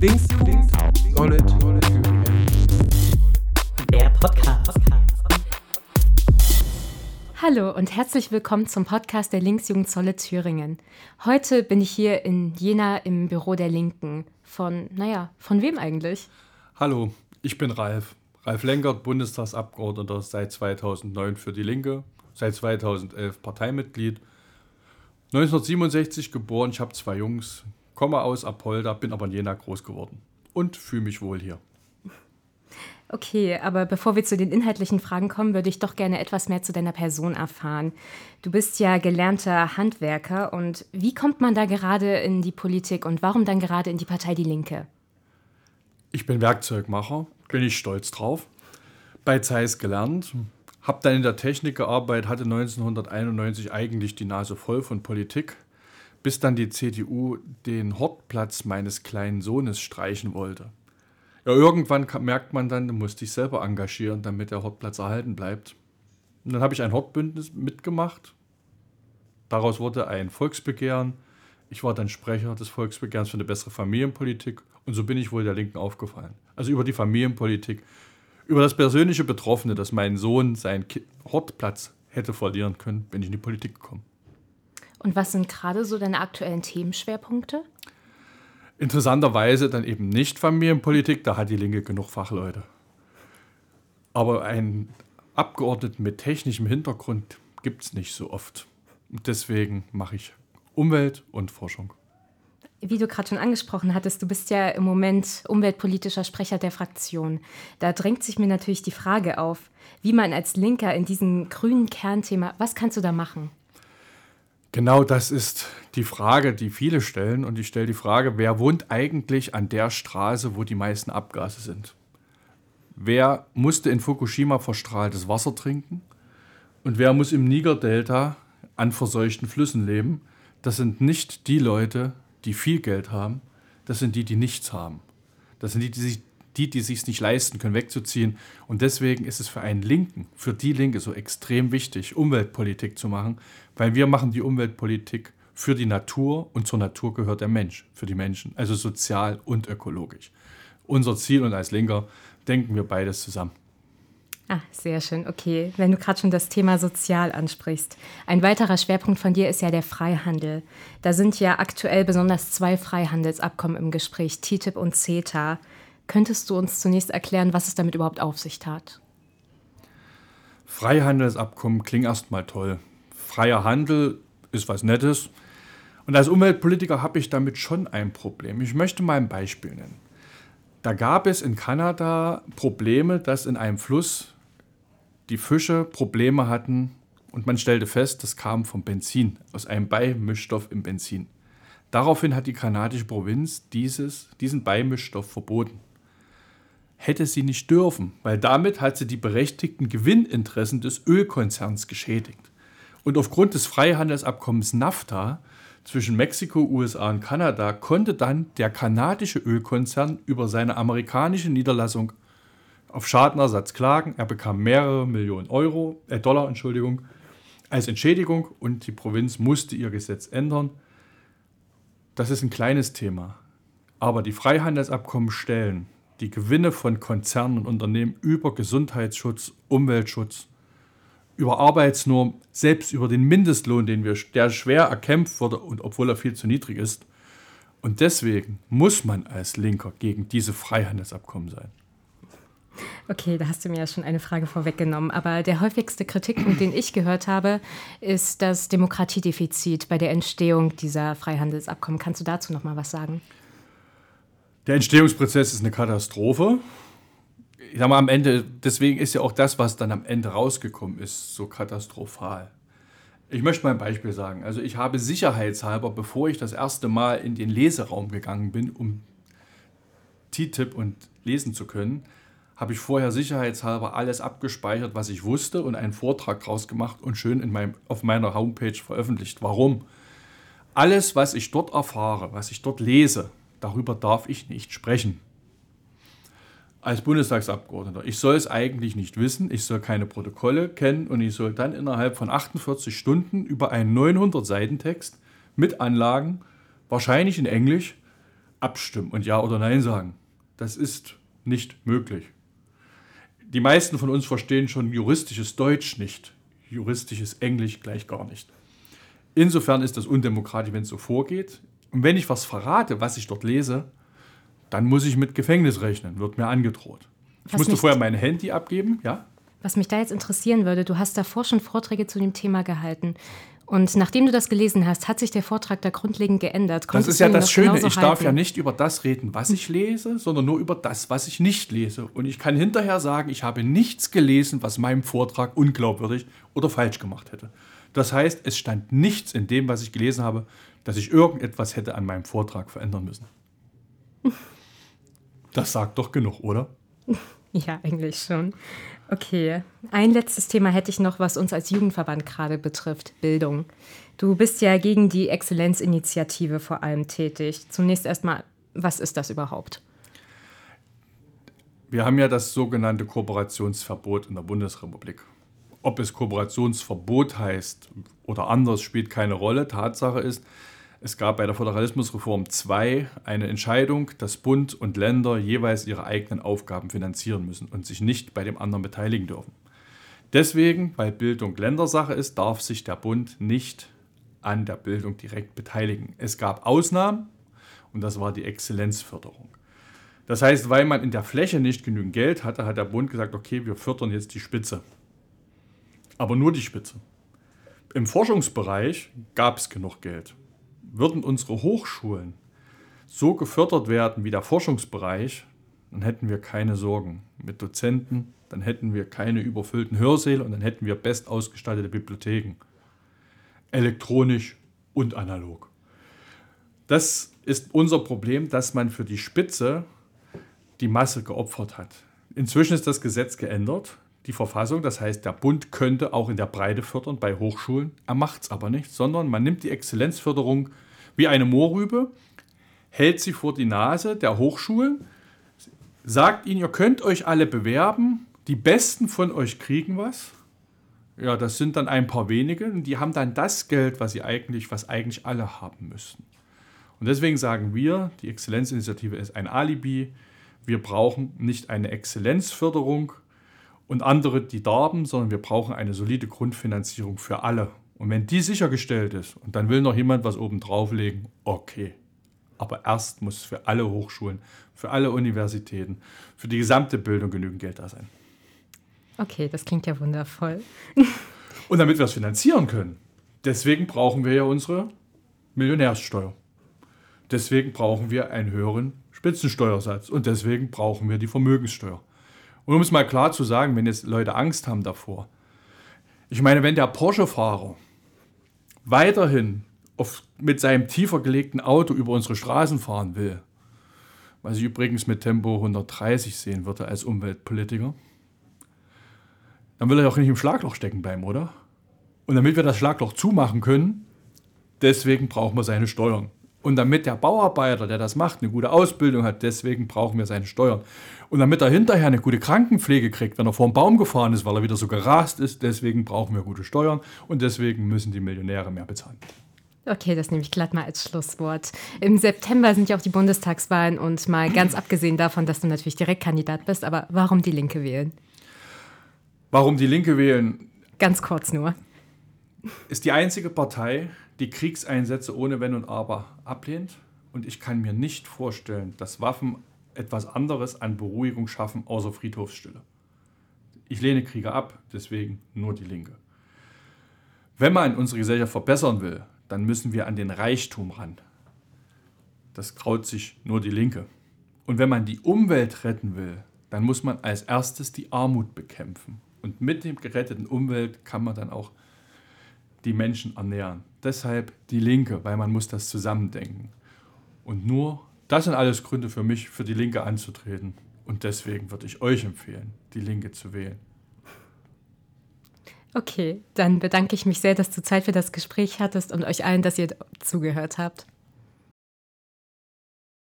Linksjugend Solid Thüringen. Der Podcast. Hallo und herzlich willkommen zum Podcast der Linksjugend Zolle Thüringen. Heute bin ich hier in Jena im Büro der Linken. Von, naja, von wem eigentlich? Hallo, ich bin Ralf. Ralf Lenkert, Bundestagsabgeordneter seit 2009 für die Linke, seit 2011 Parteimitglied. 1967 geboren, ich habe zwei Jungs, komme aus Apolda, bin aber in Jena groß geworden und fühle mich wohl hier. Okay, aber bevor wir zu den inhaltlichen Fragen kommen, würde ich doch gerne etwas mehr zu deiner Person erfahren. Du bist ja gelernter Handwerker und wie kommt man da gerade in die Politik und warum dann gerade in die Partei Die Linke? Ich bin Werkzeugmacher, bin ich stolz drauf. Bei Zeiss gelernt, habe dann in der Technik gearbeitet, hatte 1991 eigentlich die Nase voll von Politik, bis dann die CDU den Hortplatz meines kleinen Sohnes streichen wollte. Ja, irgendwann merkt man dann, du musst dich selber engagieren, damit der Hortplatz erhalten bleibt. Und dann habe ich ein Hortbündnis mitgemacht. Daraus wurde ein Volksbegehren. Ich war dann Sprecher des Volksbegehrens für eine bessere Familienpolitik und so bin ich wohl der Linken aufgefallen. Also über die Familienpolitik, über das persönliche Betroffene, dass mein Sohn seinen Hortplatz hätte verlieren können, bin ich in die Politik gekommen. Und was sind gerade so deine aktuellen Themenschwerpunkte? Interessanterweise dann eben nicht Familienpolitik, da hat die Linke genug Fachleute. Aber einen Abgeordneten mit technischem Hintergrund gibt es nicht so oft. deswegen mache ich Umwelt und Forschung. Wie du gerade schon angesprochen hattest, du bist ja im Moment umweltpolitischer Sprecher der Fraktion. Da drängt sich mir natürlich die Frage auf, wie man als Linker in diesem grünen Kernthema, was kannst du da machen? Genau das ist die Frage, die viele stellen. Und ich stelle die Frage, wer wohnt eigentlich an der Straße, wo die meisten Abgase sind? Wer musste in Fukushima verstrahltes Wasser trinken? Und wer muss im Niger-Delta an verseuchten Flüssen leben? Das sind nicht die Leute, die viel Geld haben. Das sind die, die nichts haben. Das sind die, die sich die, die sich nicht leisten können, wegzuziehen. Und deswegen ist es für einen Linken, für die Linke so extrem wichtig, Umweltpolitik zu machen, weil wir machen die Umweltpolitik für die Natur und zur Natur gehört der Mensch, für die Menschen, also sozial und ökologisch. Unser Ziel und als Linker denken wir beides zusammen. Ah, sehr schön. Okay, wenn du gerade schon das Thema sozial ansprichst. Ein weiterer Schwerpunkt von dir ist ja der Freihandel. Da sind ja aktuell besonders zwei Freihandelsabkommen im Gespräch, TTIP und CETA. Könntest du uns zunächst erklären, was es damit überhaupt auf sich hat? Freihandelsabkommen klingt erstmal toll. Freier Handel ist was Nettes. Und als Umweltpolitiker habe ich damit schon ein Problem. Ich möchte mal ein Beispiel nennen. Da gab es in Kanada Probleme, dass in einem Fluss die Fische Probleme hatten und man stellte fest, das kam vom Benzin, aus einem Beimischstoff im Benzin. Daraufhin hat die kanadische Provinz dieses, diesen Beimischstoff verboten hätte sie nicht dürfen, weil damit hat sie die berechtigten Gewinninteressen des Ölkonzerns geschädigt. Und aufgrund des Freihandelsabkommens NAFTA zwischen Mexiko, USA und Kanada konnte dann der kanadische Ölkonzern über seine amerikanische Niederlassung auf Schadenersatz klagen. Er bekam mehrere Millionen Euro, äh Dollar, Entschuldigung, als Entschädigung und die Provinz musste ihr Gesetz ändern. Das ist ein kleines Thema. Aber die Freihandelsabkommen stellen die Gewinne von Konzernen und Unternehmen über Gesundheitsschutz, Umweltschutz, über Arbeitsnorm, selbst über den Mindestlohn, den wir, der schwer erkämpft wurde und obwohl er viel zu niedrig ist. Und deswegen muss man als Linker gegen diese Freihandelsabkommen sein. Okay, da hast du mir ja schon eine Frage vorweggenommen. Aber der häufigste Kritikpunkt, den ich gehört habe, ist das Demokratiedefizit bei der Entstehung dieser Freihandelsabkommen. Kannst du dazu noch mal was sagen? Der Entstehungsprozess ist eine Katastrophe. Ich sag mal, am Ende, deswegen ist ja auch das, was dann am Ende rausgekommen ist, so katastrophal. Ich möchte mal ein Beispiel sagen. Also ich habe sicherheitshalber, bevor ich das erste Mal in den Leseraum gegangen bin, um TTIP und lesen zu können, habe ich vorher sicherheitshalber alles abgespeichert, was ich wusste und einen Vortrag draus gemacht und schön in meinem, auf meiner Homepage veröffentlicht. Warum? Alles, was ich dort erfahre, was ich dort lese, darüber darf ich nicht sprechen. Als Bundestagsabgeordneter. Ich soll es eigentlich nicht wissen, ich soll keine Protokolle kennen und ich soll dann innerhalb von 48 Stunden über einen 900-Seiten-Text mit Anlagen, wahrscheinlich in Englisch, abstimmen und Ja oder Nein sagen. Das ist nicht möglich. Die meisten von uns verstehen schon juristisches Deutsch nicht, juristisches Englisch gleich gar nicht. Insofern ist das undemokratisch, wenn es so vorgeht. Und wenn ich was verrate, was ich dort lese, dann muss ich mit Gefängnis rechnen, wird mir angedroht. Ich Was musste vorher mein Handy abgeben, ja? Was mich da jetzt interessieren würde, du hast davor schon Vorträge zu dem Thema gehalten. Und nachdem du das gelesen hast, hat sich der Vortrag da grundlegend geändert. Das Konntest ist du ja das noch Schöne. Ich darf halten? ja nicht über das reden, was ich lese, sondern nur über das, was ich nicht lese. Und ich kann hinterher sagen, ich habe nichts gelesen, was meinem Vortrag unglaubwürdig oder falsch gemacht hätte. Das heißt, es stand nichts in dem, was ich gelesen habe, dass ich irgendetwas hätte an meinem Vortrag verändern müssen. Das sagt doch genug, oder? Ja, eigentlich schon. Okay, ein letztes Thema hätte ich noch, was uns als Jugendverband gerade betrifft, Bildung. Du bist ja gegen die Exzellenzinitiative vor allem tätig. Zunächst erstmal, was ist das überhaupt? Wir haben ja das sogenannte Kooperationsverbot in der Bundesrepublik. Ob es Kooperationsverbot heißt oder anders, spielt keine Rolle. Tatsache ist, es gab bei der Föderalismusreform 2 eine Entscheidung, dass Bund und Länder jeweils ihre eigenen Aufgaben finanzieren müssen und sich nicht bei dem anderen beteiligen dürfen. Deswegen, weil Bildung Ländersache ist, darf sich der Bund nicht an der Bildung direkt beteiligen. Es gab Ausnahmen und das war die Exzellenzförderung. Das heißt, weil man in der Fläche nicht genügend Geld hatte, hat der Bund gesagt, okay, wir fördern jetzt die Spitze. Aber nur die Spitze. Im Forschungsbereich gab es genug Geld. Würden unsere Hochschulen so gefördert werden wie der Forschungsbereich, dann hätten wir keine Sorgen mit Dozenten, dann hätten wir keine überfüllten Hörsäle und dann hätten wir best ausgestattete Bibliotheken. Elektronisch und analog. Das ist unser Problem, dass man für die Spitze die Masse geopfert hat. Inzwischen ist das Gesetz geändert, die Verfassung. Das heißt, der Bund könnte auch in der Breite fördern bei Hochschulen. Er macht es aber nicht, sondern man nimmt die Exzellenzförderung wie eine Mohrrübe, hält sie vor die Nase der Hochschulen, sagt ihnen, ihr könnt euch alle bewerben, die Besten von euch kriegen was. Ja, das sind dann ein paar wenige und die haben dann das Geld, was sie eigentlich, was eigentlich alle haben müssten. Und deswegen sagen wir, die Exzellenzinitiative ist ein Alibi. Wir brauchen nicht eine Exzellenzförderung und andere, die darben, sondern wir brauchen eine solide Grundfinanzierung für alle. Und wenn die sichergestellt ist und dann will noch jemand was oben drauflegen, okay. Aber erst muss für alle Hochschulen, für alle Universitäten, für die gesamte Bildung genügend Geld da sein. Okay, das klingt ja wundervoll. Und damit wir es finanzieren können, deswegen brauchen wir ja unsere Millionärssteuer. Deswegen brauchen wir einen höheren Spitzensteuersatz und deswegen brauchen wir die Vermögenssteuer. Und um es mal klar zu sagen, wenn jetzt Leute Angst haben davor, ich meine, wenn der Porsche-Fahrer weiterhin auf, mit seinem tiefer gelegten Auto über unsere Straßen fahren will, was ich übrigens mit Tempo 130 sehen würde als Umweltpolitiker, dann will er auch nicht im Schlagloch stecken bleiben, oder? Und damit wir das Schlagloch zumachen können, deswegen brauchen wir seine Steuern. Und damit der Bauarbeiter, der das macht, eine gute Ausbildung hat, deswegen brauchen wir seine Steuern. Und damit er hinterher eine gute Krankenpflege kriegt, wenn er vor einen Baum gefahren ist, weil er wieder so gerast ist, deswegen brauchen wir gute Steuern und deswegen müssen die Millionäre mehr bezahlen. Okay, das nehme ich glatt mal als Schlusswort. Im September sind ja auch die Bundestagswahlen und mal ganz abgesehen davon, dass du natürlich Direktkandidat bist, aber warum die Linke wählen? Warum die Linke wählen, Ganz kurz nur. Ist die einzige Partei, die Kriegseinsätze ohne Wenn und Aber ablehnt. Und ich kann mir nicht vorstellen, dass Waffen etwas anderes an Beruhigung schaffen, außer Friedhofsstille. Ich lehne Kriege ab, deswegen nur die Linke. Wenn man unsere Gesellschaft verbessern will, dann müssen wir an den Reichtum ran. Das traut sich nur die Linke. Und wenn man die Umwelt retten will, dann muss man als erstes die Armut bekämpfen. Und mit dem geretteten Umwelt kann man dann auch die Menschen ernähren. Deshalb die Linke, weil man muss das zusammendenken. Und nur, das sind alles Gründe für mich, für die Linke anzutreten. Und deswegen würde ich euch empfehlen, die Linke zu wählen. Okay, dann bedanke ich mich sehr, dass du Zeit für das Gespräch hattest und euch allen, dass ihr zugehört habt.